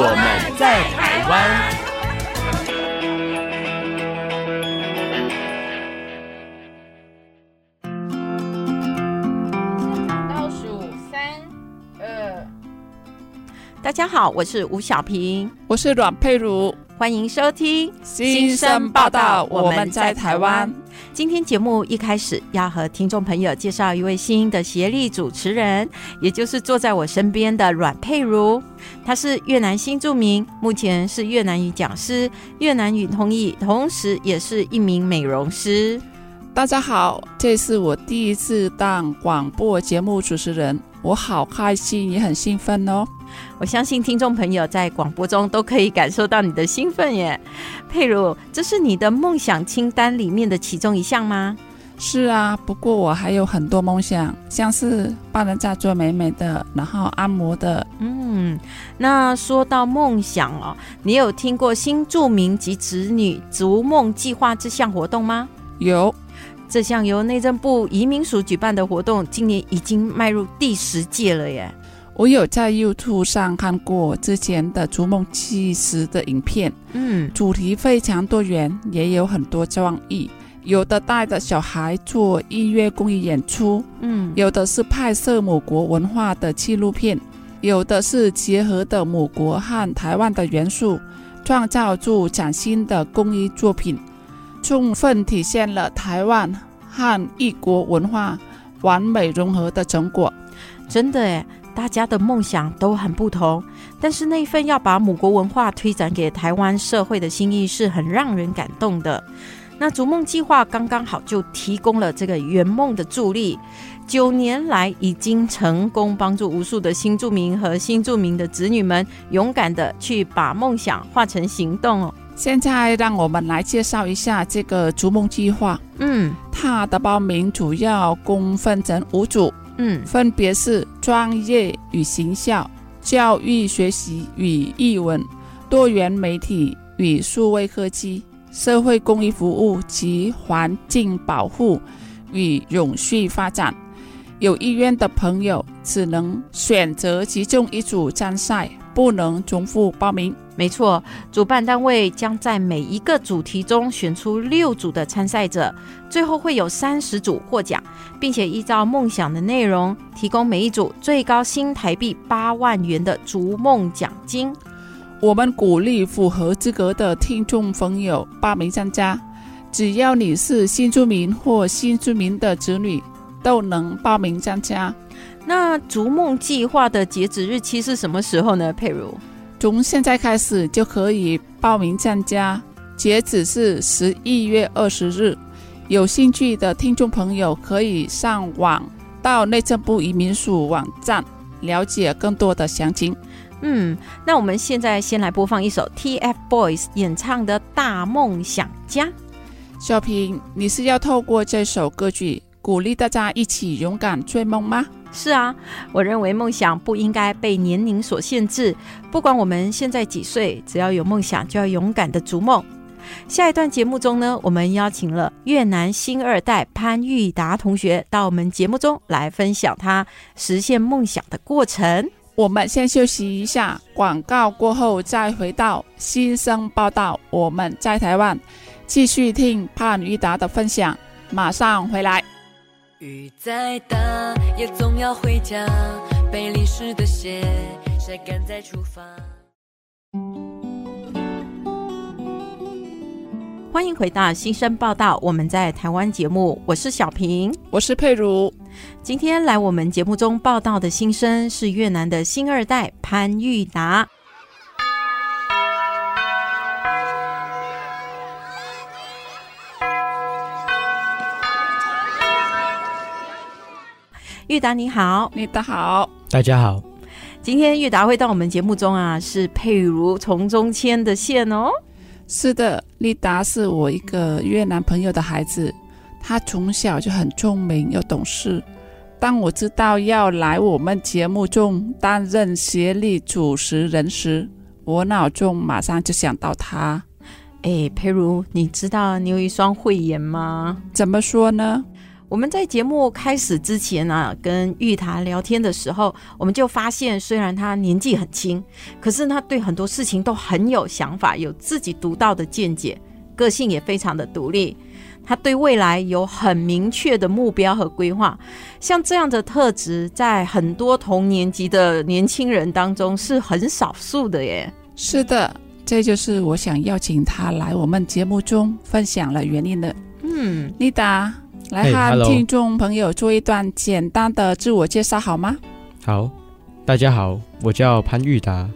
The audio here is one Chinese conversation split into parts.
我们在台湾。大家好，我是吴小平，我是阮佩如，欢迎收听新生报道。我们在台湾。今天节目一开始要和听众朋友介绍一位新的协力主持人，也就是坐在我身边的阮佩如。她是越南新著名，目前是越南语讲师、越南语通译，同时也是一名美容师。大家好，这是我第一次当广播节目主持人，我好开心，也很兴奋哦。我相信听众朋友在广播中都可以感受到你的兴奋耶，佩如，这是你的梦想清单里面的其中一项吗？是啊，不过我还有很多梦想，像是帮人家做美美的，然后按摩的。嗯，那说到梦想哦，你有听过新住民及子女逐梦计划这项活动吗？有，这项由内政部移民署举办的活动，今年已经迈入第十届了耶。我有在 YouTube 上看过之前的逐梦纪实的影片，嗯，主题非常多元，也有很多创意。有的带着小孩做音乐公益演出，嗯，有的是拍摄某国文化的纪录片，有的是结合的某国和台湾的元素，创造出崭新的公益作品，充分体现了台湾和异国文化完美融合的成果。真的耶。大家的梦想都很不同，但是那份要把母国文化推展给台湾社会的心意是很让人感动的。那逐梦计划刚刚好就提供了这个圆梦的助力，九年来已经成功帮助无数的新住民和新住民的子女们勇敢的去把梦想化成行动哦。现在让我们来介绍一下这个逐梦计划。嗯，它的报名主要共分成五组。嗯，分别是专业与行销、教育学习与译文、多元媒体与数位科技、社会公益服务及环境保护与永续发展。有意愿的朋友只能选择其中一组参赛，不能重复报名。没错，主办单位将在每一个主题中选出六组的参赛者，最后会有三十组获奖，并且依照梦想的内容提供每一组最高新台币八万元的逐梦奖金。我们鼓励符合资格的听众朋友报名参加，只要你是新住民或新住民的子女，都能报名参加。那逐梦计划的截止日期是什么时候呢？佩如？从现在开始就可以报名参加，截止是十一月二十日。有兴趣的听众朋友可以上网到内政部移民署网站了解更多的详情。嗯，那我们现在先来播放一首 TFBOYS 演唱的《大梦想家》。小平，你是要透过这首歌曲鼓励大家一起勇敢追梦吗？是啊，我认为梦想不应该被年龄所限制。不管我们现在几岁，只要有梦想，就要勇敢的逐梦。下一段节目中呢，我们邀请了越南新二代潘玉达同学到我们节目中来分享他实现梦想的过程。我们先休息一下，广告过后再回到新生报道。我们在台湾继续听潘玉达的分享，马上回来。雨再大，也总要回家，被淋湿的鞋晒干再出发。欢迎回到新生报道，我们在台湾节目，我是小平，我是佩如。今天来我们节目中报道的新生是越南的新二代潘玉达。玉达你好，你的好，大家好。今天玉达会到我们节目中啊，是佩如从中牵的线哦。是的，丽达是我一个越南朋友的孩子，他从小就很聪明又懂事。当我知道要来我们节目中担任协力主持人时，我脑中马上就想到他。哎，佩如，你知道你有一双慧眼吗？怎么说呢？我们在节目开始之前啊，跟玉塔聊天的时候，我们就发现，虽然他年纪很轻，可是他对很多事情都很有想法，有自己独到的见解，个性也非常的独立。他对未来有很明确的目标和规划。像这样的特质，在很多同年级的年轻人当中是很少数的耶。是的，这就是我想邀请他来我们节目中分享了原因的。嗯，丽达。来和听众朋友做一段简单的自我介绍好吗？好，大家好，我叫潘玉达，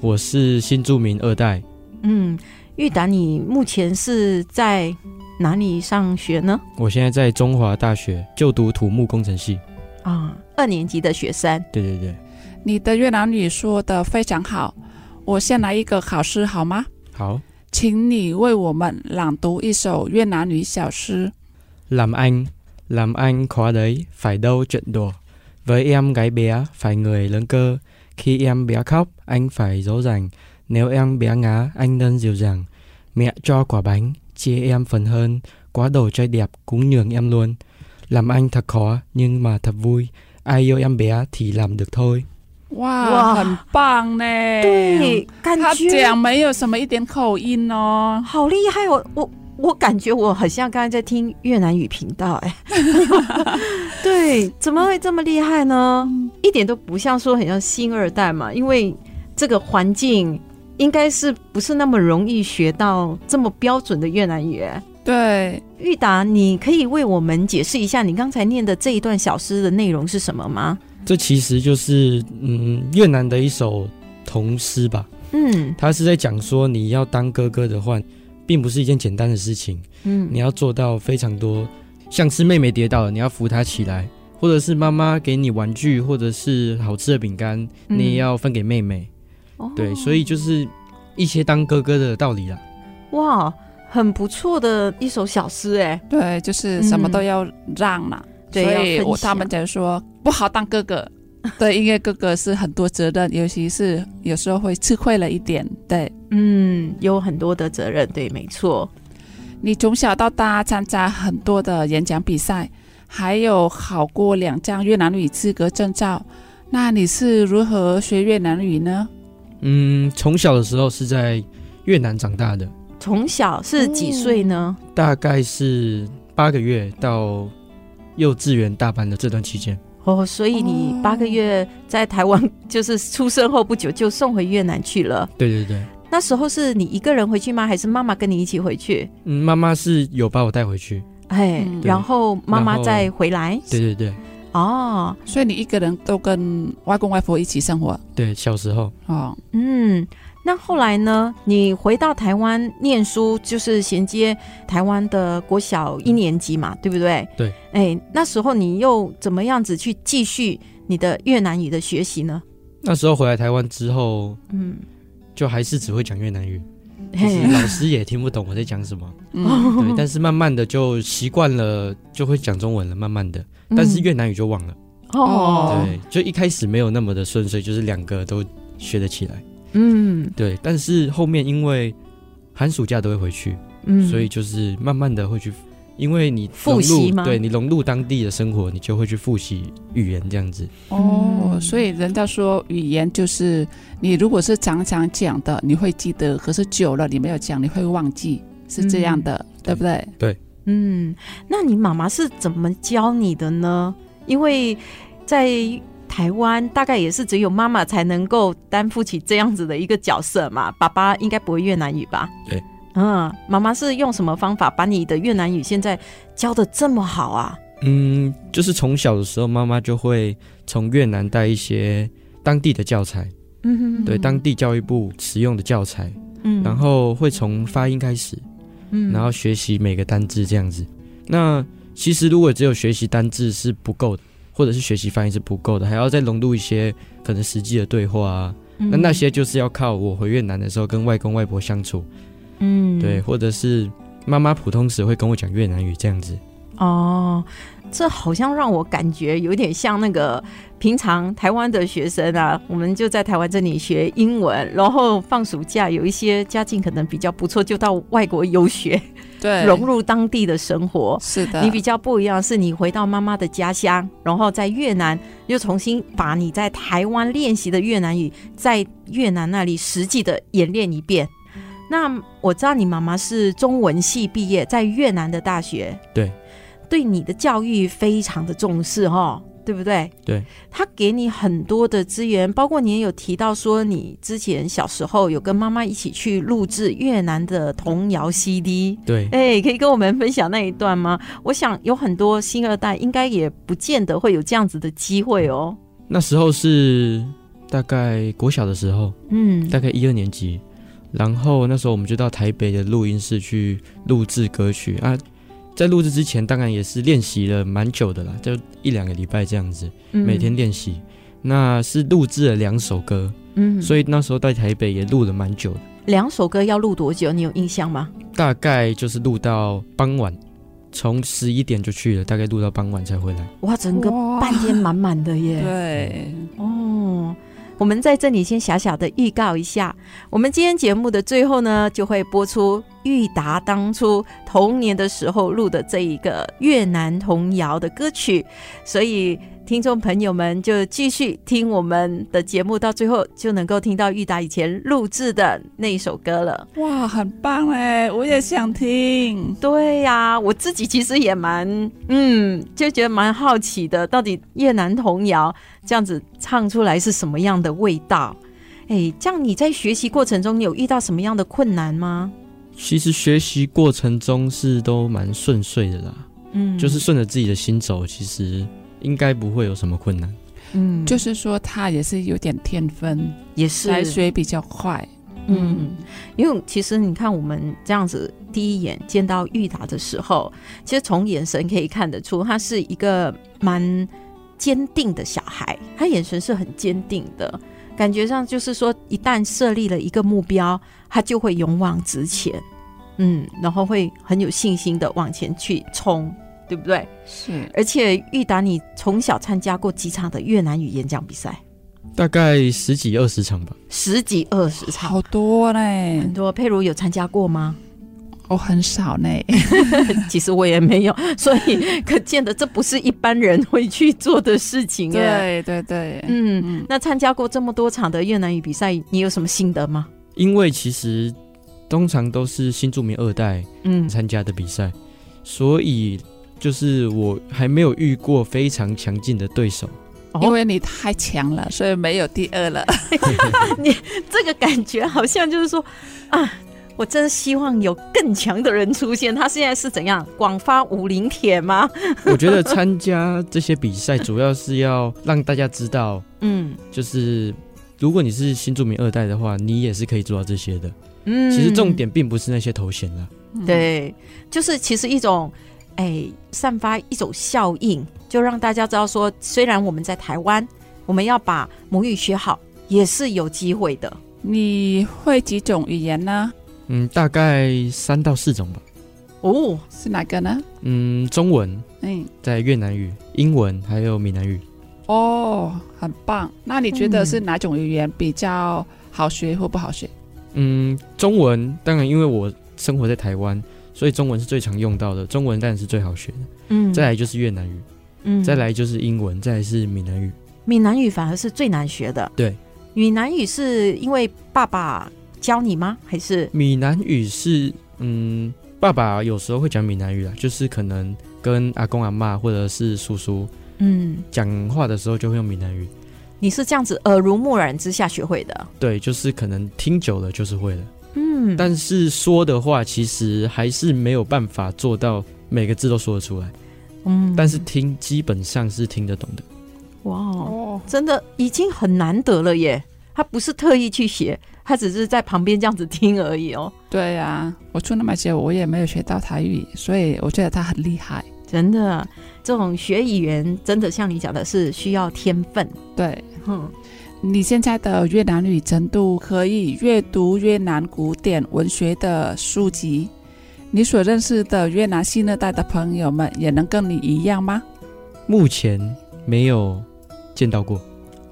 我是新著名二代。嗯，玉达，你目前是在哪里上学呢？我现在在中华大学就读土木工程系。啊，二年级的学生。对对对，你的越南语说得非常好，我先来一个考试好吗？好，请你为我们朗读一首越南语小诗。Làm anh, làm anh khó đấy, phải đâu chuyện đùa. Với em gái bé, phải người lớn cơ. Khi em bé khóc, anh phải dỗ dành. Nếu em bé ngã, anh nên dịu dàng. Mẹ cho quả bánh, chia em phần hơn. Quá đồ chơi đẹp, cũng nhường em luôn. Làm anh thật khó, nhưng mà thật vui. Ai yêu em bé thì làm được thôi. 哇，哇很棒呢！对，感觉他讲没有什么一点口音哦，好厉害哦！我。 我感觉我很像刚才在听越南语频道，哎，对，怎么会这么厉害呢？一点都不像说很像新二代嘛，因为这个环境应该是不是那么容易学到这么标准的越南语？对，玉达，你可以为我们解释一下你刚才念的这一段小诗的内容是什么吗？这其实就是嗯越南的一首童诗吧，嗯，他是在讲说你要当哥哥的话。并不是一件简单的事情，嗯，你要做到非常多，像是妹妹跌倒了，你要扶她起来，或者是妈妈给你玩具，或者是好吃的饼干，你也要分给妹妹，嗯、对，所以就是一些当哥哥的道理啦。哇，很不错的一首小诗哎，对，就是什么都要让嘛，嗯、所以我他们才说不好当哥哥。对，因为哥哥是很多责任，尤其是有时候会吃亏了一点。对，嗯，有很多的责任，对，没错。你从小到大参加很多的演讲比赛，还有考过两张越南语资格证照。那你是如何学越南语呢？嗯，从小的时候是在越南长大的。从小是几岁呢？大概是八个月到幼稚园大班的这段期间。哦，所以你八个月在台湾，就是出生后不久就送回越南去了。对对对，那时候是你一个人回去吗？还是妈妈跟你一起回去？嗯，妈妈是有把我带回去。哎，然后妈妈再回来。对对对。哦，所以你一个人都跟外公外婆一起生活？对，小时候。哦，嗯。那后来呢？你回到台湾念书，就是衔接台湾的国小一年级嘛，对不对？对。哎，那时候你又怎么样子去继续你的越南语的学习呢？那时候回来台湾之后，嗯，就还是只会讲越南语，就是老师也听不懂我在讲什么。嗯，对。但是慢慢的就习惯了，就会讲中文了。慢慢的，但是越南语就忘了。哦。对，就一开始没有那么的顺遂，就是两个都学得起来。嗯，对，但是后面因为寒暑假都会回去，嗯，所以就是慢慢的会去，因为你复习嘛？对，你融入当地的生活，你就会去复习语言这样子。哦，所以人家说语言就是你如果是常常讲的，你会记得；可是久了你没有讲，你会忘记，是这样的，嗯、对不对？对，嗯，那你妈妈是怎么教你的呢？因为在台湾大概也是只有妈妈才能够担负起这样子的一个角色嘛，爸爸应该不会越南语吧？对，嗯，妈妈是用什么方法把你的越南语现在教的这么好啊？嗯，就是从小的时候，妈妈就会从越南带一些当地的教材，嗯哼，对，当地教育部使用的教材，嗯，然后会从发音开始，嗯，然后学习每个单字这样子。那其实如果只有学习单字是不够的。或者是学习翻译是不够的，还要再融入一些可能实际的对话啊。嗯、那那些就是要靠我回越南的时候跟外公外婆相处，嗯，对，或者是妈妈普通时会跟我讲越南语这样子。哦，这好像让我感觉有点像那个平常台湾的学生啊，我们就在台湾这里学英文，然后放暑假有一些家境可能比较不错，就到外国游学，对，融入当地的生活。是的，你比较不一样，是你回到妈妈的家乡，然后在越南又重新把你在台湾练习的越南语，在越南那里实际的演练一遍。那我知道你妈妈是中文系毕业，在越南的大学。对。对你的教育非常的重视哈，对不对？对，他给你很多的资源，包括你也有提到说，你之前小时候有跟妈妈一起去录制越南的童谣 CD。对，哎，可以跟我们分享那一段吗？我想有很多新二代应该也不见得会有这样子的机会哦。那时候是大概国小的时候，嗯，大概一二年级，然后那时候我们就到台北的录音室去录制歌曲啊。在录制之前，当然也是练习了蛮久的啦，就一两个礼拜这样子，每天练习。嗯、那是录制了两首歌，嗯，所以那时候在台北也录了蛮久的。两首歌要录多久？你有印象吗？大概就是录到傍晚，从十一点就去了，大概录到傍晚才回来。哇，整个半天满满的耶！对，哦。我们在这里先小小的预告一下，我们今天节目的最后呢，就会播出玉达当初童年的时候录的这一个越南童谣的歌曲，所以。听众朋友们，就继续听我们的节目，到最后就能够听到玉达以前录制的那一首歌了。哇，很棒哎！我也想听。对呀、啊，我自己其实也蛮，嗯，就觉得蛮好奇的，到底越南童谣这样子唱出来是什么样的味道？哎，这样你在学习过程中，你有遇到什么样的困难吗？其实学习过程中是都蛮顺遂的啦，嗯，就是顺着自己的心走，其实。应该不会有什么困难，嗯，就是说他也是有点天分，也是。来学比较快，嗯，因为其实你看我们这样子第一眼见到玉达的时候，其实从眼神可以看得出他是一个蛮坚定的小孩，他眼神是很坚定的，感觉上就是说一旦设立了一个目标，他就会勇往直前，嗯，然后会很有信心的往前去冲。对不对？是，而且玉达，你从小参加过几场的越南语演讲比赛？大概十几二十场吧。十几二十场，好多嘞，很多。佩如有参加过吗？哦，很少呢。其实我也没有，所以可见的这不是一般人会去做的事情。对对对，嗯嗯。那参加过这么多场的越南语比赛，你有什么心得吗？因为其实通常都是新住民二代嗯参加的比赛，嗯、所以。就是我还没有遇过非常强劲的对手，因为你太强了，所以没有第二了。你这个感觉好像就是说啊，我真希望有更强的人出现。他现在是怎样广发武林帖吗？我觉得参加这些比赛主要是要让大家知道，嗯，就是如果你是新著名二代的话，你也是可以做到这些的。嗯，其实重点并不是那些头衔了，对，就是其实一种。哎，散发一种效应，就让大家知道说，虽然我们在台湾，我们要把母语学好，也是有机会的。你会几种语言呢？嗯，大概三到四种吧。哦，是哪个呢？嗯，中文，嗯，在越南语、英文还有闽南语。哦，很棒。那你觉得是哪种语言比较好学或不好学？嗯，中文，当然，因为我生活在台湾。所以中文是最常用到的，中文当然是最好学的。嗯，再来就是越南语，嗯，再来就是英文，再来是闽南语。闽南语反而是最难学的。对，闽南语是因为爸爸教你吗？还是闽南语是嗯，爸爸有时候会讲闽南语啊，就是可能跟阿公阿妈或者是叔叔嗯讲话的时候就会用闽南语。你是这样子耳濡目染之下学会的？对，就是可能听久了就是会了。嗯，但是说的话其实还是没有办法做到每个字都说得出来。嗯，但是听基本上是听得懂的。哇哦，真的已经很难得了耶！他不是特意去学，他只是在旁边这样子听而已哦。对呀、啊，我出那么久，我也没有学到台语，所以我觉得他很厉害。真的，这种学语言真的像你讲的是需要天分。对，嗯，你现在的越南语程度可以阅读越南古典文学的书籍。你所认识的越南新二代的朋友们也能跟你一样吗？目前没有见到过。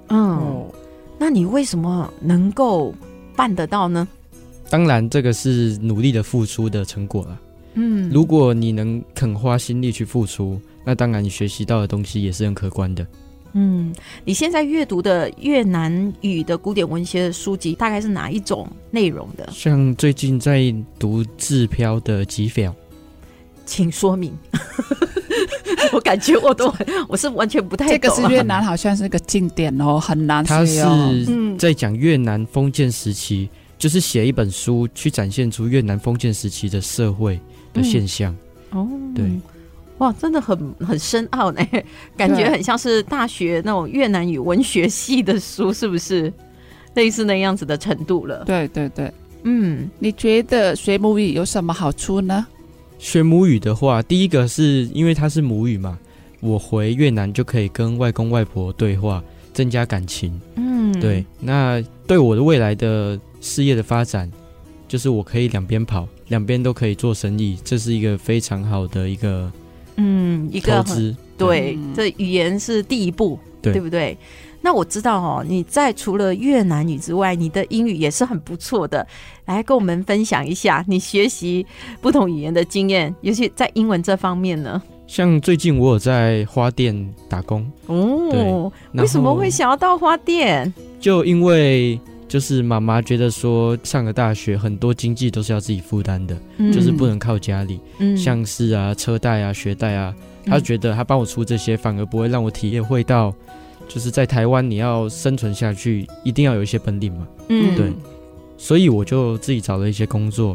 嗯，那你为什么能够办得到呢？当然，这个是努力的付出的成果了。嗯，如果你能肯花心力去付出，那当然你学习到的东西也是很可观的。嗯，你现在阅读的越南语的古典文学的书籍大概是哪一种内容的？像最近在读志飘的《疾风》，请说明。我感觉我都我是完全不太懂。这个是越南，好像是个经典哦，很难。他是在讲越南封建时期。就是写一本书，去展现出越南封建时期的社会的现象。嗯、哦，对，哇，真的很很深奥呢，感觉很像是大学那种越南语文学系的书，是不是？类似那样子的程度了。对对对，嗯，你觉得学母语有什么好处呢？学母语的话，第一个是因为它是母语嘛，我回越南就可以跟外公外婆对话，增加感情。嗯，对，那对我的未来的。事业的发展，就是我可以两边跑，两边都可以做生意，这是一个非常好的一个，嗯，一个。对，这语言是第一步，对，对不对？那我知道哦，你在除了越南语之外，你的英语也是很不错的。来跟我们分享一下你学习不同语言的经验，尤其在英文这方面呢？像最近我有在花店打工哦，为什么会想要到花店？就因为。就是妈妈觉得说，上个大学很多经济都是要自己负担的，嗯，就是不能靠家里，嗯，像是啊车贷啊学贷啊，她觉得她帮我出这些，反而不会让我体验会到，就是在台湾你要生存下去，一定要有一些本领嘛，嗯，对，所以我就自己找了一些工作，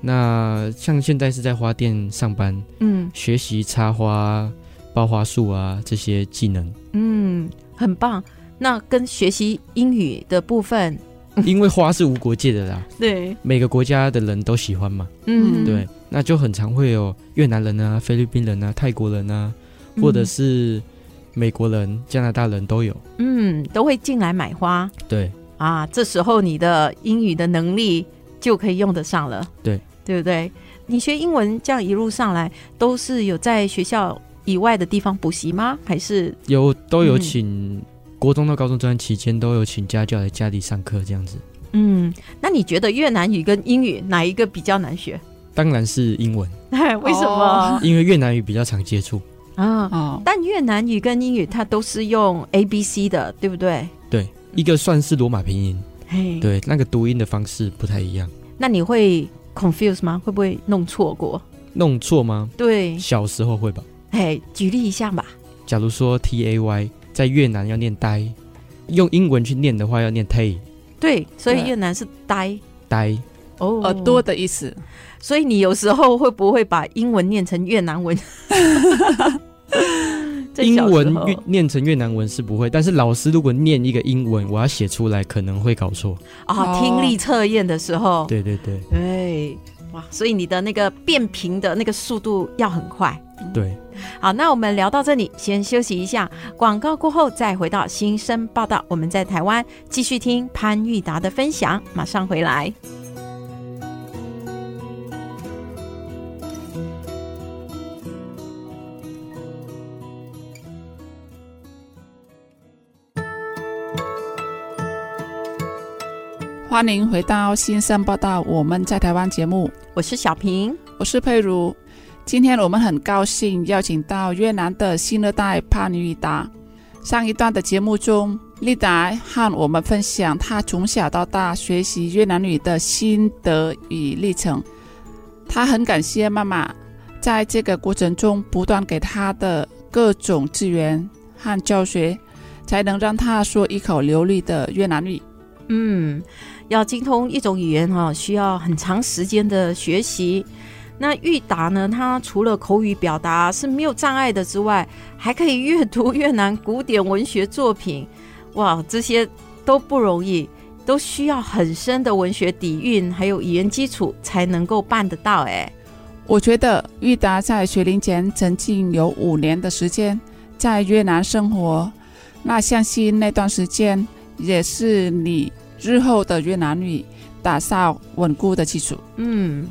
那像现在是在花店上班，嗯，学习插花、包花束啊这些技能，嗯，很棒。那跟学习英语的部分。因为花是无国界的啦，对，每个国家的人都喜欢嘛，嗯，对，那就很常会有越南人啊、菲律宾人啊、泰国人啊，或者是美国人、加拿大人都有，嗯，都会进来买花，对，啊，这时候你的英语的能力就可以用得上了，对，对不对？你学英文这样一路上来，都是有在学校以外的地方补习吗？还是？有都有请？嗯国中到高中这段期间，都有请家教来家里上课，这样子。嗯，那你觉得越南语跟英语哪一个比较难学？当然是英文。为什么？因为越南语比较常接触啊。哦但越南语跟英语它都是用 A B C 的，对不对？对，一个算是罗马拼音，嘿，对，那个读音的方式不太一样。那你会 confuse 吗？会不会弄错过？弄错吗？对，小时候会吧。嘿，举例一下吧。假如说 T A Y。在越南要念呆，用英文去念的话要念 tay。对，所以越南是呆呆哦，耳朵的意思。所以你有时候会不会把英文念成越南文？英文念成越南文是不会，但是老师如果念一个英文，我要写出来可能会搞错啊。听力测验的时候，对对对对，哇！所以你的那个变频的那个速度要很快。对，好，那我们聊到这里，先休息一下，广告过后再回到新生报道。我们在台湾继续听潘玉达的分享，马上回来。欢迎回到新生报道，我们在台湾节目，我是小平，我是佩如。今天我们很高兴邀请到越南的新二代潘玉达。上一段的节目中，丽达和我们分享她从小到大学习越南语的心得与历程。她很感谢妈妈在这个过程中不断给她的各种资源和教学，才能让她说一口流利的越南语。嗯，要精通一种语言哈，需要很长时间的学习。那玉达呢？他除了口语表达是没有障碍的之外，还可以阅读越南古典文学作品。哇，这些都不容易，都需要很深的文学底蕴，还有语言基础才能够办得到。哎，我觉得玉达在学龄前曾经有五年的时间在越南生活，那相信那段时间也是你日后的越南语打下稳固的基础。嗯，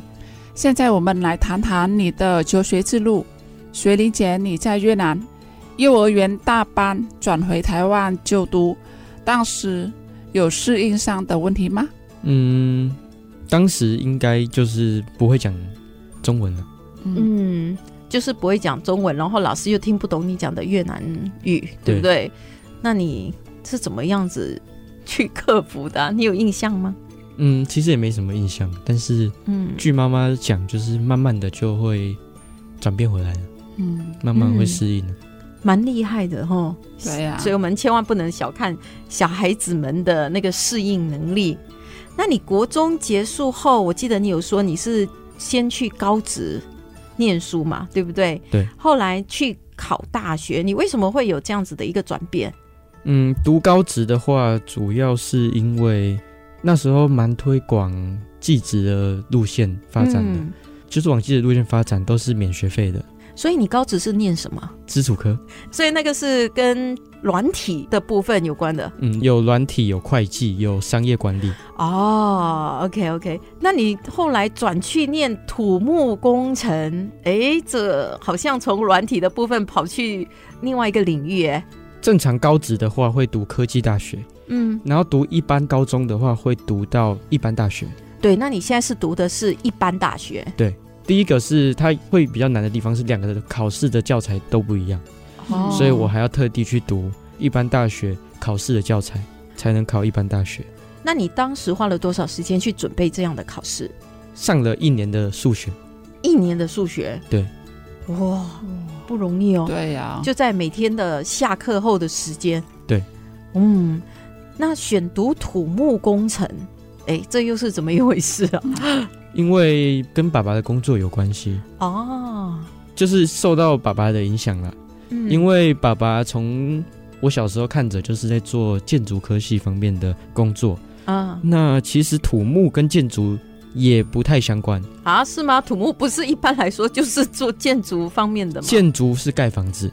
现在我们来谈谈你的求学之路。学龄前你在越南幼儿园大班转回台湾就读，当时有适应上的问题吗？嗯，当时应该就是不会讲中文了。嗯，就是不会讲中文，然后老师又听不懂你讲的越南语，对不对？对，那你是怎么样子去克服的啊？你有印象吗？嗯，其实也没什么印象，但是嗯，据妈妈讲，就是慢慢的就会转变回来了。嗯，慢慢会适应的，蛮厉害的哈。对呀，所以我们千万不能小看小孩子们的那个适应能力。那你国中结束后，我记得你有说你是先去高职念书嘛，对不对？对。后来去考大学，你为什么会有这样子的一个转变？嗯，读高职的话，主要是因为那时候蛮推广技职的路线发展的，嗯、就是往技职路线发展都是免学费的。所以你高职是念什么？基础科。所以那个是跟软体的部分有关的。嗯，有软体，有会计，有商业管理。哦，OK OK。那你后来转去念土木工程，哎，这好像从软体的部分跑去另外一个领域哎。正常高职的话会读科技大学，嗯，然后读一般高中的话会读到一般大学。对，那你现在是读的是一般大学。对。第一个是它会比较难的地方是两个的考试的教材都不一样，哦，所以我还要特地去读一般大学考试的教材，才能考一般大学。那你当时花了多少时间去准备这样的考试？上了一年的数学，一年的数学，对，哇，不容易哦。对呀，就在每天的下课后的时间。对，嗯，那选读土木工程，哎，这又是怎么一回事啊？因为跟爸爸的工作有关系哦，就是受到爸爸的影响了。嗯，因为爸爸从我小时候看着就是在做建筑科系方面的工作啊。那其实土木跟建筑也不太相关啊？是吗？土木不是一般来说就是做建筑方面的吗？建筑是盖房子，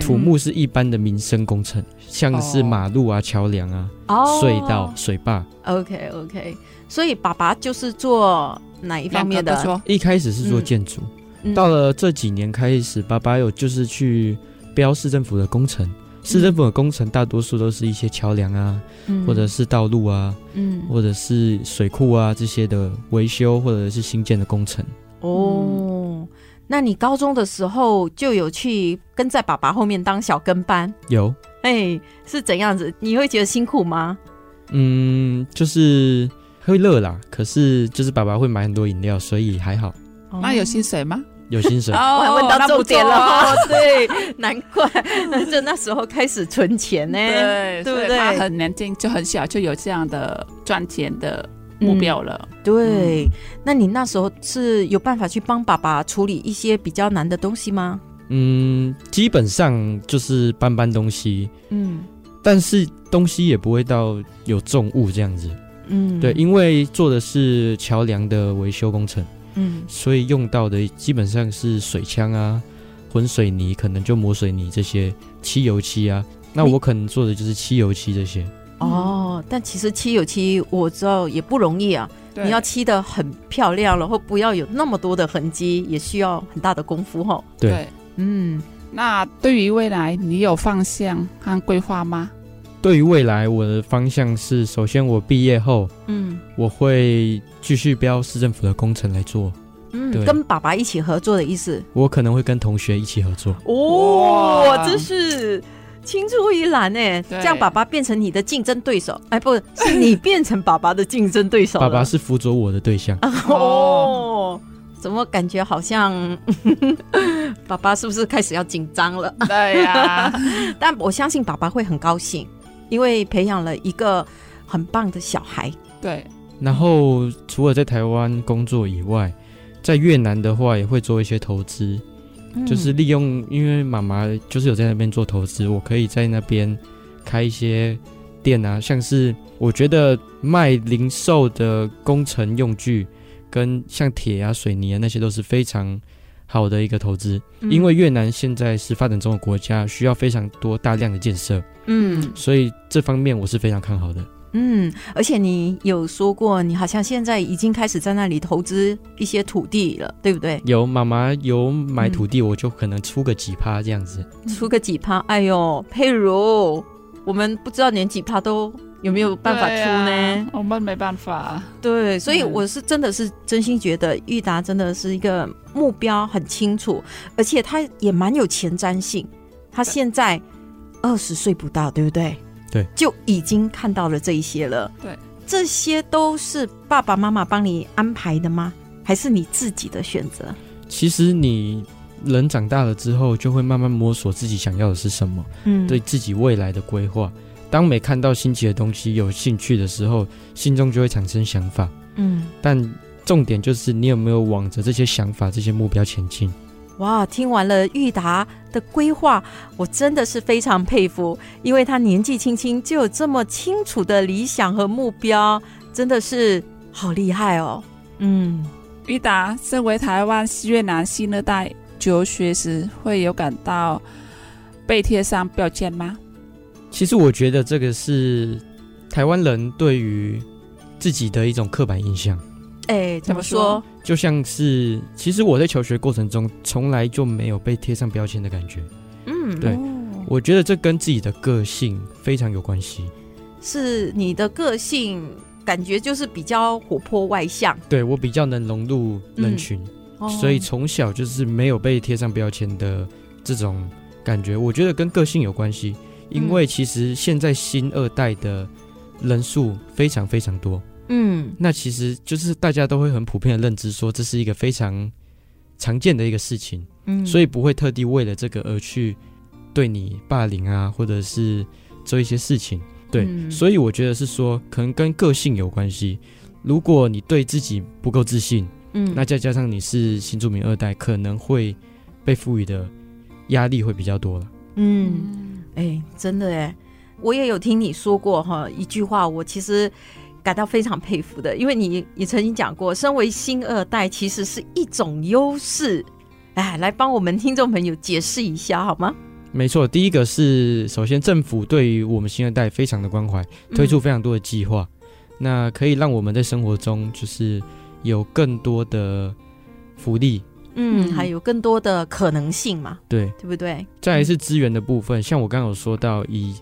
土木是一般的民生工程，像是马路啊、桥梁啊、隧道、水坝。OK OK，所以爸爸就是做。哪一方面的？一开始是做建筑，嗯，到了这几年开始，爸爸有就是去标市政府的工程。市政府的工程大多数都是一些桥梁啊，嗯，或者是道路啊，嗯，或者是水库啊这些的维修或者是新建的工程。哦，那你高中的时候就有去跟在爸爸后面当小跟班？有。哎，是怎样子？你会觉得辛苦吗？嗯，就是。会热啦，可是就是爸爸会买很多饮料，所以还好。那有薪水吗？有薪水。我还问到重点了。哦，对，难怪，就那时候开始存钱呢。对，对不对？他很年轻，就很小就有这样的赚钱的目标了。嗯、对、嗯，那你那时候是有办法去帮爸爸处理一些比较难的东西吗？嗯，基本上就是搬搬东西。嗯，但是东西也不会到有重物这样子。嗯，对，因为做的是桥梁的维修工程，嗯，所以用到的基本上是水枪啊、混水泥，可能就磨水泥这些漆油漆啊。那我可能做的就是漆油漆这些。哦，但其实漆油漆我知道也不容易啊，你要漆的很漂亮，然后不要有那么多的痕迹，也需要很大的功夫哈。对，嗯，那对于未来你有方向和规划吗？对于未来，我的方向是：首先，我毕业后，嗯，我会继续标市政府的工程来做，嗯，跟爸爸一起合作的意思。我可能会跟同学一起合作。哦，这是青出于蓝哎，这样爸爸变成你的竞争对手，哎，不是，是你变成爸爸的竞争对手。爸爸是辅佐我的对象。哦，怎么感觉好像爸爸是不是开始要紧张了？对呀，但我相信爸爸会很高兴。因为培养了一个很棒的小孩，对。然后除了在台湾工作以外，在越南的话也会做一些投资，嗯、就是利用，因为妈妈就是有在那边做投资，我可以在那边开一些店啊，像是我觉得卖零售的工程用具跟像铁啊、水泥啊那些都是非常好的一个投资，嗯、因为越南现在是发展中的国家，需要非常多大量的建设，嗯，所以这方面我是非常看好的。嗯，而且你有说过，你好像现在已经开始在那里投资一些土地了，对不对？有妈妈有买土地，嗯、我就可能出个几趴这样子，出个几趴。哎呦，佩如，我们不知道年纪趴都有没有办法出呢？啊、我们没办法。对，所以我是真的是真心觉得裕达真的是一个目标很清楚，而且他也蛮有前瞻性。他现在二十岁不到，对不对？对，就已经看到了这一些了。对，这些都是爸爸妈妈帮你安排的吗？还是你自己的选择？其实你人长大了之后，就会慢慢摸索自己想要的是什么，嗯，对自己未来的规划。当每看到新奇的东西有兴趣的时候，心中就会产生想法，嗯。但重点就是你有没有往着这些想法、这些目标前进。哇，听完了裕达的规划，我真的是非常佩服，因为他年纪轻轻就有这么清楚的理想和目标，真的是好厉害哦。嗯，裕达身为台湾越南新二代求学时，会有感到被贴上标签吗？其实我觉得这个是台湾人对于自己的一种刻板印象。哎，怎么说？就像是，其实我在求学过程中，从来就没有被贴上标签的感觉。嗯，对，哦、我觉得这跟自己的个性非常有关系。是你的个性，感觉就是比较活泼外向。对，我比较能融入人群，嗯哦、所以从小就是没有被贴上标签的这种感觉。我觉得跟个性有关系，因为其实现在新二代的人数非常非常多。嗯，那其实就是大家都会很普遍的认知，说这是一个非常常见的一个事情，嗯，所以不会特地为了这个而去对你霸凌啊，或者是做一些事情，对，嗯，所以我觉得是说，可能跟个性有关系。如果你对自己不够自信，嗯，那再加上你是新住民二代，可能会被赋予的压力会比较多了。嗯，哎，真的哎，我也有听你说过哈，一句话，我其实。感到非常佩服的，因为你也曾经讲过，身为新二代其实是一种优势。哎，来帮我们听众朋友解释一下好吗？没错，第一个是首先政府对于我们新二代非常的关怀，推出非常多的计划，嗯、那可以让我们在生活中就是有更多的福利，嗯，还有更多的可能性嘛，对，对不对？再来是资源的部分，嗯、像我刚刚有说到，以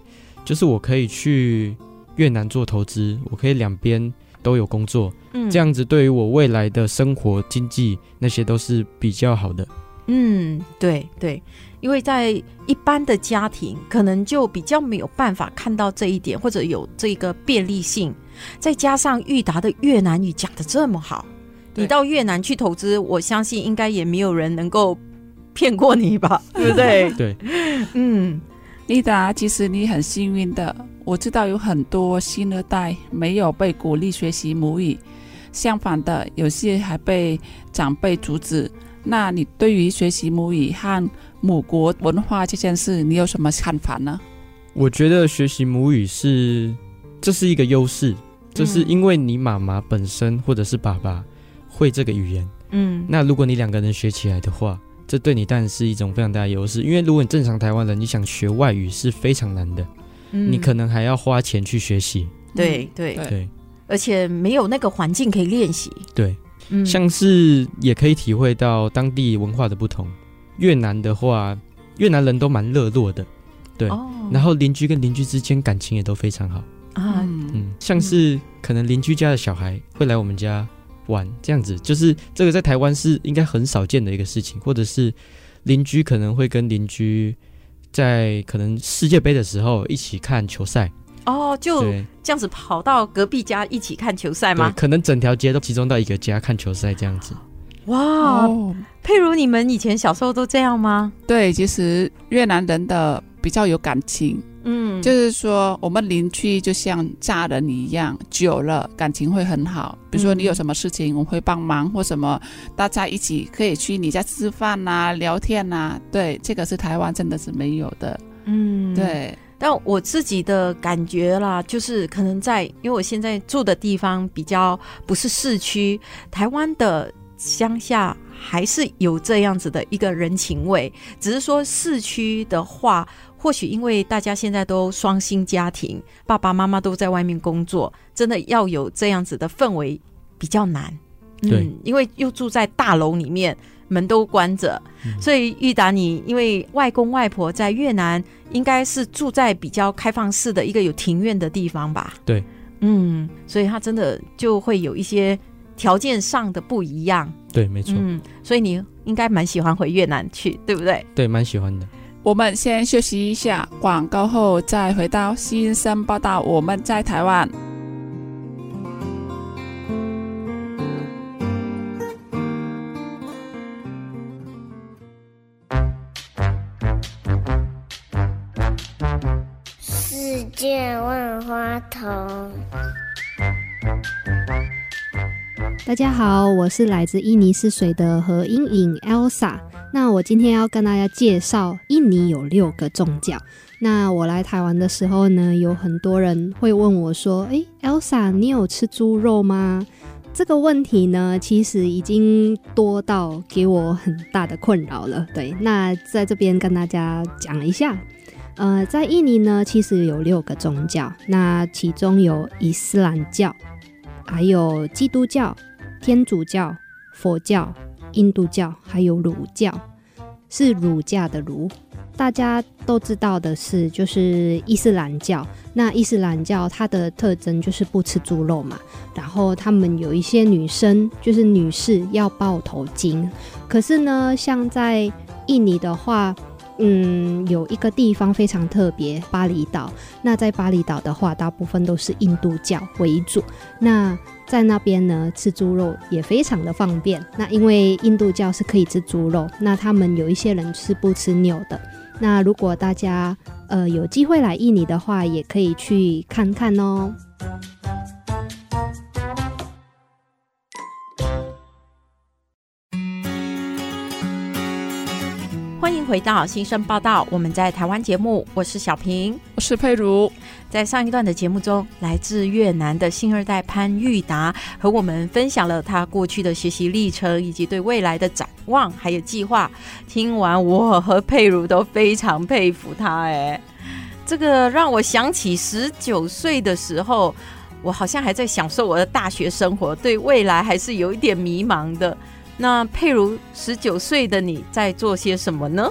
就是我可以去。越南做投资，我可以两边都有工作，嗯，这样子对于我未来的生活、经济那些都是比较好的。嗯，对对，因为在一般的家庭，可能就比较没有办法看到这一点，或者有这个便利性。再加上裕达的越南语讲的这么好，你到越南去投资，我相信应该也没有人能够骗过你吧？对不对？对，嗯。裕达，其实你很幸运的。我知道有很多新二代没有被鼓励学习母语，相反的，有些还被长辈阻止。那你对于学习母语和母国文化这件事，你有什么看法呢？我觉得学习母语是这是一个优势，就是因为你妈妈本身或者是爸爸会这个语言。嗯，那如果你两个人学起来的话。这对你当然是一种非常大的优势，因为如果你正常台湾人，你想学外语是非常难的，嗯、你可能还要花钱去学习。对对对，而且没有那个环境可以练习。对，嗯、像是也可以体会到当地文化的不同。越南的话，越南人都蛮热络的，对，哦、然后邻居跟邻居之间感情也都非常好啊。嗯，像是可能邻居家的小孩会来我们家。玩这样子，就是这个在台湾是应该很少见的一个事情，或者是邻居可能会跟邻居在可能世界杯的时候一起看球赛哦，就这样子跑到隔壁家一起看球赛吗？可能整条街都集中到一个家看球赛这样子。哇，哦、佩如，你们以前小时候都这样吗？对，其实越南人的比较有感情。嗯，就是说我们邻居就像家人一样，久了感情会很好。比如说你有什么事情，我会帮忙或什么，大家一起可以去你家吃饭呐、聊天呐。对，这个是台湾真的是没有的。嗯，对，但我自己的感觉啦，就是可能在，因为我现在住的地方比较不是市区，台湾的乡下还是有这样子的一个人情味。只是说市区的话，或许因为大家现在都双薪家庭，爸爸妈妈都在外面工作，真的要有这样子的氛围比较难。对，嗯，因为又住在大楼里面。门都关着，所以玉达，你因为外公外婆在越南，应该是住在比较开放式的一个有庭院的地方吧？对，嗯，所以他真的就会有一些条件上的不一样。对，没错。嗯，所以你应该蛮喜欢回越南去，对不对？对，蛮喜欢的。我们先休息一下，广告后再回到新生报道。我们在台湾。见万花筒大家好，我是来自印尼泗水的何英颖 Elsa。那我今天要跟大家介绍，印尼有六个宗教。那我来台湾的时候呢，有很多人会问我说：“诶，Elsa，你有吃猪肉吗？”这个问题呢，其实已经多到给我很大的困扰了。对，那在这边跟大家讲一下。呃，在印尼呢，其实有六个宗教，那其中有伊斯兰教，还有基督教、天主教、佛教、印度教，还有儒教，是儒家的儒。大家都知道的是，就是伊斯兰教。那伊斯兰教它的特征就是不吃猪肉嘛，然后他们有一些女生，就是女士要抱头巾。可是呢，像在印尼的话，嗯，有一个地方非常特别，巴厘岛。那在巴厘岛的话，大部分都是印度教为主。那在那边呢，吃猪肉也非常的方便。那因为印度教是可以吃猪肉，那他们有一些人是不吃牛的。那如果大家呃有机会来印尼的话，也可以去看看哦。欢迎回到新生报道，我们在台湾节目，我是小平，我是佩如。在上一段的节目中，来自越南的新二代潘玉达和我们分享了他过去的学习历程以及对未来的展望还有计划。听完，我和佩如都非常佩服他。哎，这个让我想起十九岁的时候，我好像还在享受我的大学生活，对未来还是有一点迷茫的。那佩如十九岁的你在做些什么呢？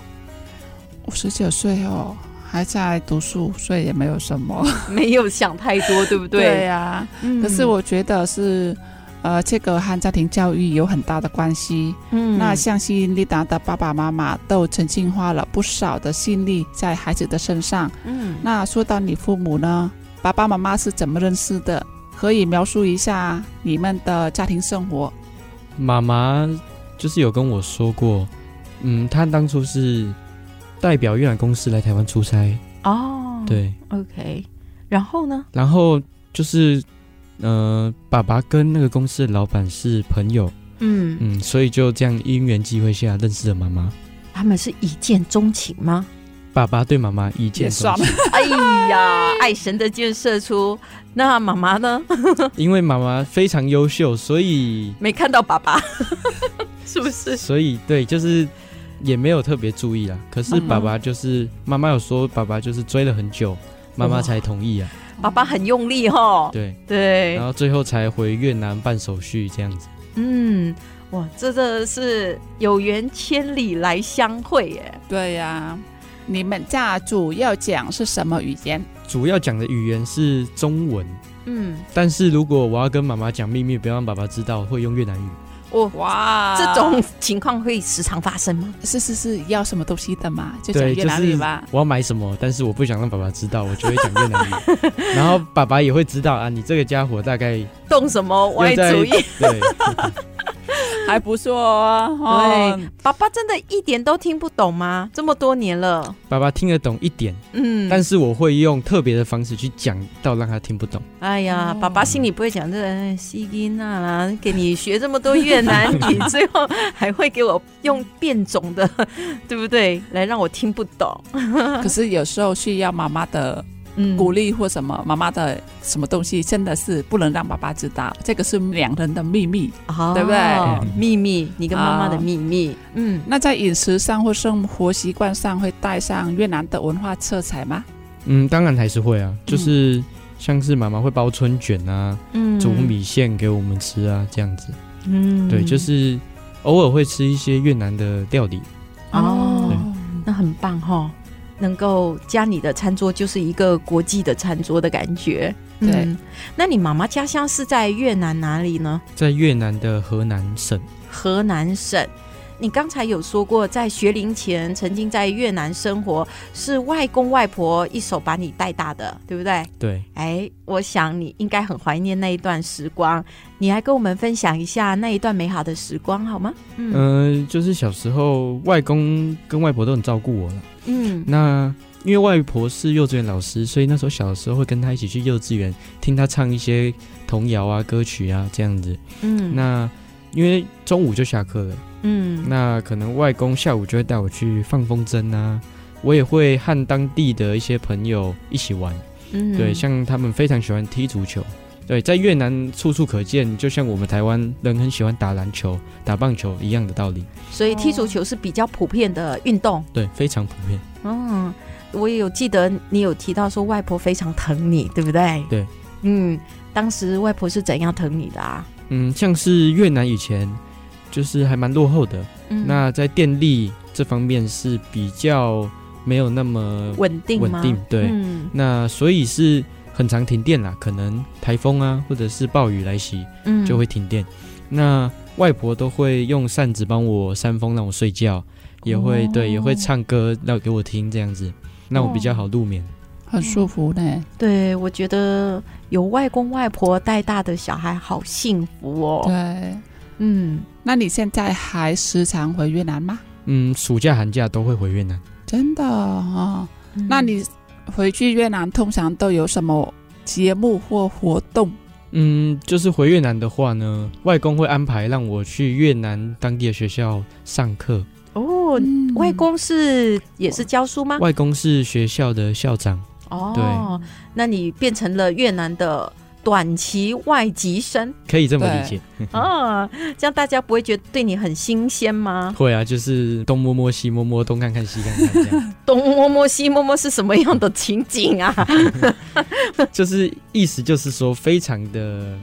我十九岁哦，还在读书，所以也没有什么，没有想太多，对不对？对呀、啊。嗯、可是我觉得是，呃，这个和家庭教育有很大的关系。嗯，那相信丽达的爸爸妈妈都曾经花了不少的心力在孩子的身上。嗯，那说到你父母呢，爸爸妈妈是怎么认识的？可以描述一下你们的家庭生活？妈妈就是有跟我说过，嗯，她当初是代表越南公司来台湾出差哦，对，OK，然后呢？然后就是，呃，爸爸跟那个公司的老板是朋友，嗯嗯，所以就这样因缘际会下认识了妈妈。他们是一见钟情吗？爸爸对妈妈一见钟情，哎呀，爱神的箭射出。那妈妈呢？因为妈妈非常优秀，所以没看到爸爸，是不是？所以对，就是也没有特别注意啊。可是爸爸就是妈妈有说，爸爸就是追了很久，妈妈才同意啊。爸爸很用力哦。对对，然后最后才回越南办手续这样子。嗯，哇，这真的是有缘千里来相会耶。对呀、啊。你们家主要讲是什么语言？主要讲的语言是中文。嗯，但是如果我要跟妈妈讲秘密，不要让爸爸知道，会用越南语。哦，哇，这种情况会时常发生吗？是是是，要什么东西的嘛？就讲越南语吧。我要买什么，但是我不想让爸爸知道，我就会讲越南语。然后爸爸也会知道啊，你这个家伙大概动什么歪主意？对。还不错哦。对，爸爸真的一点都听不懂吗？这么多年了，爸爸听得懂一点，嗯，但是我会用特别的方式去讲到让他听不懂。哎呀，爸爸心里不会讲这个西音娜啦，给你学这么多越南语，最后还会给我用变种的，对不对？来让我听不懂。可是有时候需要妈妈的。鼓励或什么，妈妈的什么东西真的是不能让爸爸知道，这个是两人的秘密，哦、对不对？秘密，你跟妈妈的秘密。哦、嗯，那在饮食上或生活习惯上会带上越南的文化色彩吗？嗯，当然还是会啊，就是像是妈妈会包春卷啊，嗯，煮米线给我们吃啊，这样子。嗯，对，就是偶尔会吃一些越南的料理。哦，那很棒哈、哦。能够家里的餐桌，就是一个国际的餐桌的感觉。对，嗯、那你妈妈家乡是在越南哪里呢？在越南的河南省。河南省，你刚才有说过，在学龄前曾经在越南生活，是外公外婆一手把你带大的，对不对？对。哎，我想你应该很怀念那一段时光，你来跟我们分享一下那一段美好的时光好吗？嗯、呃，就是小时候，外公跟外婆都很照顾我了。嗯，那因为外婆是幼稚园老师，所以那时候小的时候会跟她一起去幼稚园听她唱一些童谣啊、歌曲啊这样子。嗯，那因为中午就下课了，嗯，那可能外公下午就会带我去放风筝啊，我也会和当地的一些朋友一起玩。嗯，对，像他们非常喜欢踢足球。对，在越南处处可见，就像我们台湾人很喜欢打篮球、打棒球一样的道理。所以踢足球是比较普遍的运动。对，非常普遍。嗯，我也有记得你有提到说外婆非常疼你，对不对？对。嗯，当时外婆是怎样疼你的啊？嗯，像是越南以前就是还蛮落后的，嗯、那在电力这方面是比较没有那么稳定？稳定，对。嗯、那所以是。很常停电啦，可能台风啊，或者是暴雨来袭，嗯，就会停电。那外婆都会用扇子帮我扇风，让我睡觉，也会、哦、对，也会唱歌让给我听，这样子让我比较好入眠，很舒服呢。对，我觉得有外公外婆带大的小孩好幸福哦。对，嗯，那你现在还时常回越南吗？嗯，暑假寒假都会回越南。真的啊、哦？嗯、那你？回去越南通常都有什么节目或活动？嗯，就是回越南的话呢，外公会安排让我去越南当地的学校上课。哦，嗯、外公是也是教书吗？外公是学校的校长。哦，对，那你变成了越南的。短期外籍生可以这么理解哦，这样大家不会觉得对你很新鲜吗？会啊，就是东摸摸西摸摸，东看看西看看这样。东摸摸西摸摸是什么样的情景啊？就是意思就是说非常的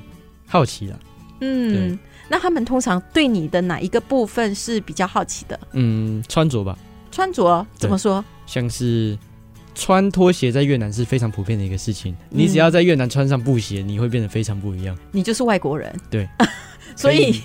好奇了。嗯，那他们通常对你的哪一个部分是比较好奇的？嗯，穿着吧。穿着怎么说？像是。穿拖鞋在越南是非常普遍的一个事情。你只要在越南穿上布鞋，你会变得非常不一样。你就是外国人。对，所以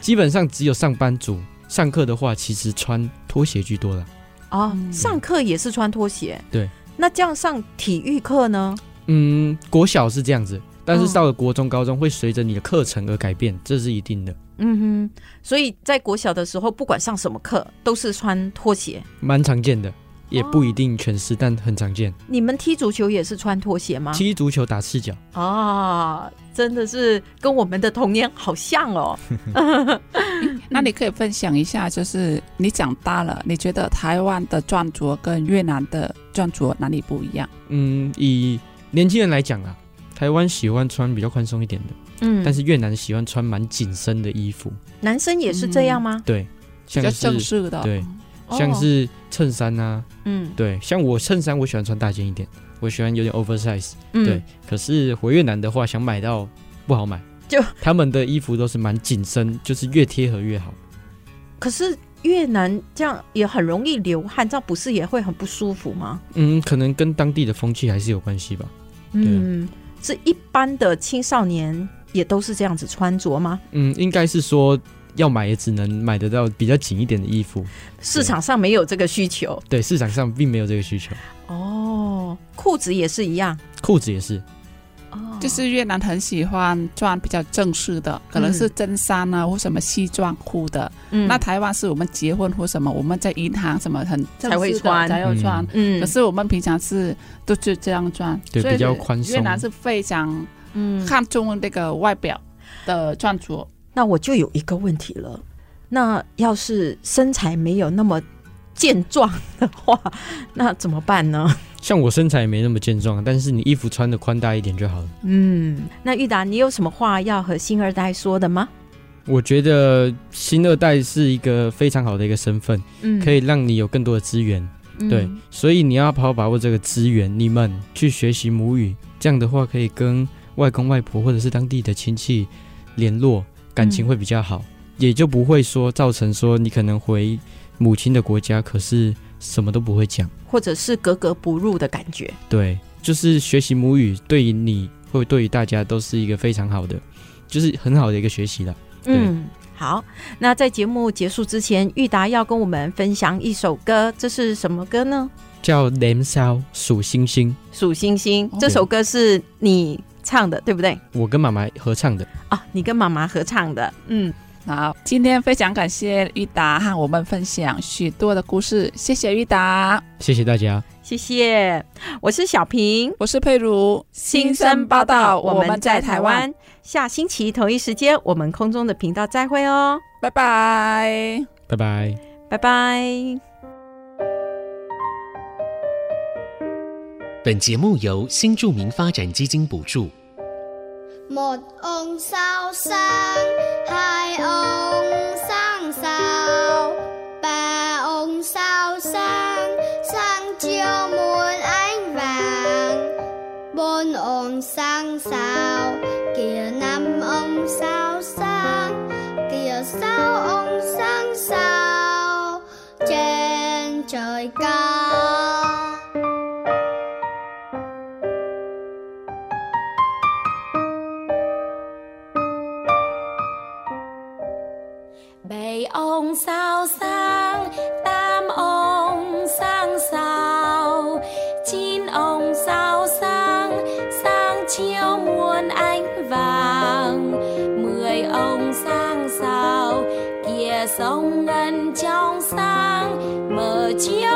基本上只有上班族上课的话，其实穿拖鞋居多了。哦，上课也是穿拖鞋。对。那这样上体育课呢？嗯，国小是这样子，但是到了国中、高中会随着你的课程而改变，这是一定的。嗯哼。所以在国小的时候，不管上什么课，都是穿拖鞋。蛮常见的。也不一定全是，但很常见。你们踢足球也是穿拖鞋吗？踢足球打赤脚啊，真的是跟我们的童年好像哦。那你可以分享一下，就是你长大了，你觉得台湾的穿着跟越南的穿着哪里不一样？嗯，以年轻人来讲啊，台湾喜欢穿比较宽松一点的，嗯，但是越南喜欢穿蛮紧身的衣服。男生也是这样吗？嗯、对，比较正式的，对。像是衬衫啊，嗯，对，像我衬衫我喜欢穿大件一点，我喜欢有点 oversize，嗯，对。可是回越南的话，想买到不好买，就他们的衣服都是蛮紧身，就是越贴合越好。可是越南这样也很容易流汗，这样不是也会很不舒服吗？嗯，可能跟当地的风气还是有关系吧。嗯，是一般的青少年也都是这样子穿着吗？嗯，应该是说。要买也只能买得到比较紧一点的衣服，市场上没有这个需求。对，市场上并没有这个需求。哦，裤子也是一样，裤子也是。哦，就是越南很喜欢穿比较正式的，可能是真衫啊、嗯、或什么西装裤的。嗯，那台湾是我们结婚或什么，我们在银行什么很才会穿，才有穿。嗯，可是我们平常是都是这样穿，对，比较宽松。越南是非常嗯看重那个外表的穿着。那我就有一个问题了，那要是身材没有那么健壮的话，那怎么办呢？像我身材也没那么健壮，但是你衣服穿的宽大一点就好了。嗯，那玉达，你有什么话要和新二代说的吗？我觉得新二代是一个非常好的一个身份，嗯，可以让你有更多的资源，嗯，对，所以你要好好把握这个资源，你们去学习母语，这样的话可以跟外公外婆或者是当地的亲戚联络，感情会比较好，嗯，也就不会说造成说你可能回母亲的国家，可是什么都不会讲。或者是格格不入的感觉，对，就是学习母语对于你会对于大家都是一个非常好的，就是很好的一个学习了。嗯，好，那在节目结束之前，玉达要跟我们分享一首歌，这是什么歌呢？叫《Nem Sao 数星星》，数星星。这首歌是你唱的，对不对？我跟妈妈合唱的。啊，你跟妈妈合唱的，嗯。好，今天非常感谢玉达和我们分享许多的故事，谢谢玉达，谢谢大家，谢谢。我是小平，我是佩如，新生报道，我们在台湾，下星期同一时间，我们空中的频道再会哦，拜拜，拜拜，拜拜。本节目由新住民发展基金补助。Ông sao sang tam ông sang sao chín ông sao sang sang chiều muôn ánh vàng. Mười ông sang sao kia sông ngân trong sang mở chiếu